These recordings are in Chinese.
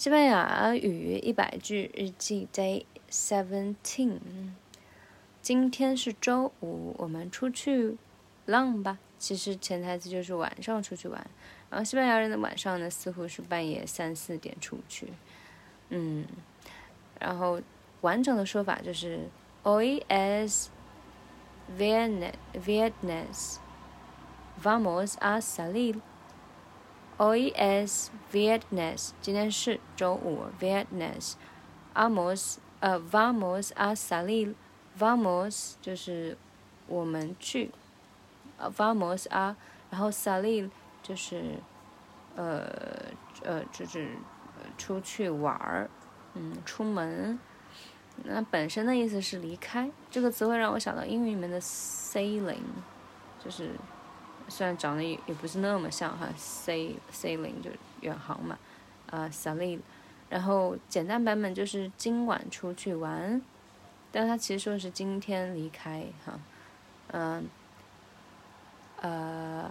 西班牙语一百句日记 Day Seventeen。今天是周五，我们出去浪吧。其实潜台词就是晚上出去玩。然后西班牙人的晚上呢，似乎是半夜三四点出去。嗯，然后完整的说法就是 Hoy es viernes, vamos a salir. Hoy es viernes，今天是周五，viernes。Vamos，呃，vamos a salir，vamos 就是我们去，，vamos a，然后 salir 就是呃呃就是出去玩儿，嗯，出门。那本身的意思是离开，这个词会让我想到英语里面的 sailing，就是。虽然长得也也不是那么像哈，sail sailing 就远航嘛，呃，sail，然后简单版本就是今晚出去玩，但他其实说的是今天离开哈，嗯，呃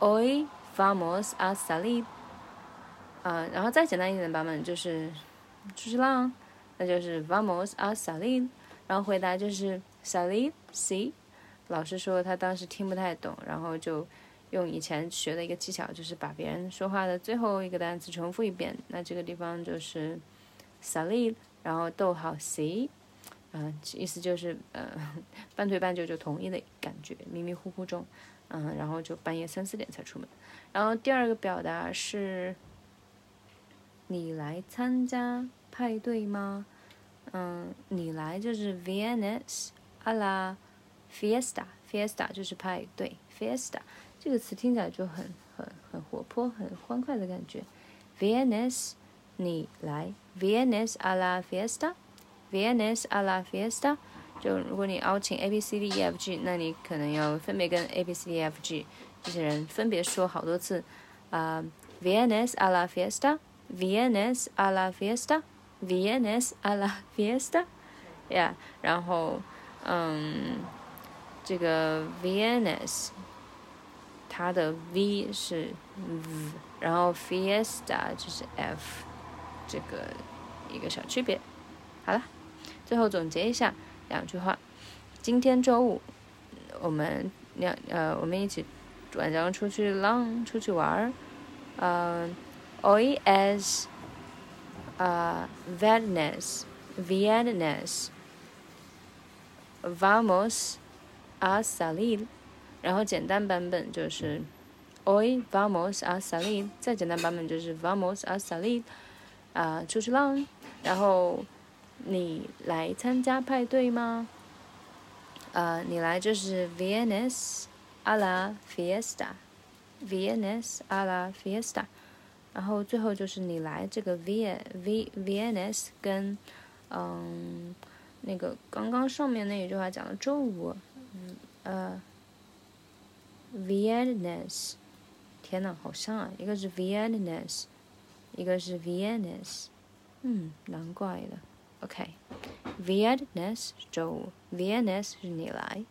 ，Oy vamos a salir，啊，然后再简单一点的版本就是出去浪，那就是 vamos a salir，然后回答就是 salir，sí。老师说他当时听不太懂，然后就用以前学的一个技巧，就是把别人说话的最后一个单词重复一遍。那这个地方就是 salir，然后逗号 c，嗯，意思就是呃半推半就就同意的感觉，迷迷糊糊中，嗯，然后就半夜三四点才出门。然后第二个表达是，你来参加派对吗？嗯，你来就是 vienes a la。Fiesta，Fiesta 就是派对，Fiesta 这个词听起来就很很很活泼、很欢快的感觉。Vienes，你来，Vienes a la Fiesta，Vienes a la Fiesta。就如果你邀请 A B C D E F G，那你可能要分别跟 A B C D E F G 这些人分别说好多次啊，Vienes a la Fiesta，Vienes a la Fiesta，Vienes a la Fiesta，Yeah，然后嗯。这个 Viennes，它的 V 是 V，然后 Fiesta 就是 F，这个一个小区别。好了，最后总结一下两句话。今天周五，我们两呃，我们一起晚上出去浪，出去玩儿。嗯，Hoy es 啊 Viernes，Viernes，Vamos。A salir，然后简单版本就是 hoy vamos a salir，再简单版本就是 vamos a salir，啊，出去浪。然后你来参加派对吗？啊，你来就是 vienes a la fiesta，vienes a la fiesta。然后最后就是你来这个 v v vienes 跟嗯那个刚刚上面那一句话讲的周五。呃，Viennes，天呐，好像啊，一个是 Viennes，一个是 Viennes，嗯，难怪了。OK，Viennes 周五，Viennes 是你来。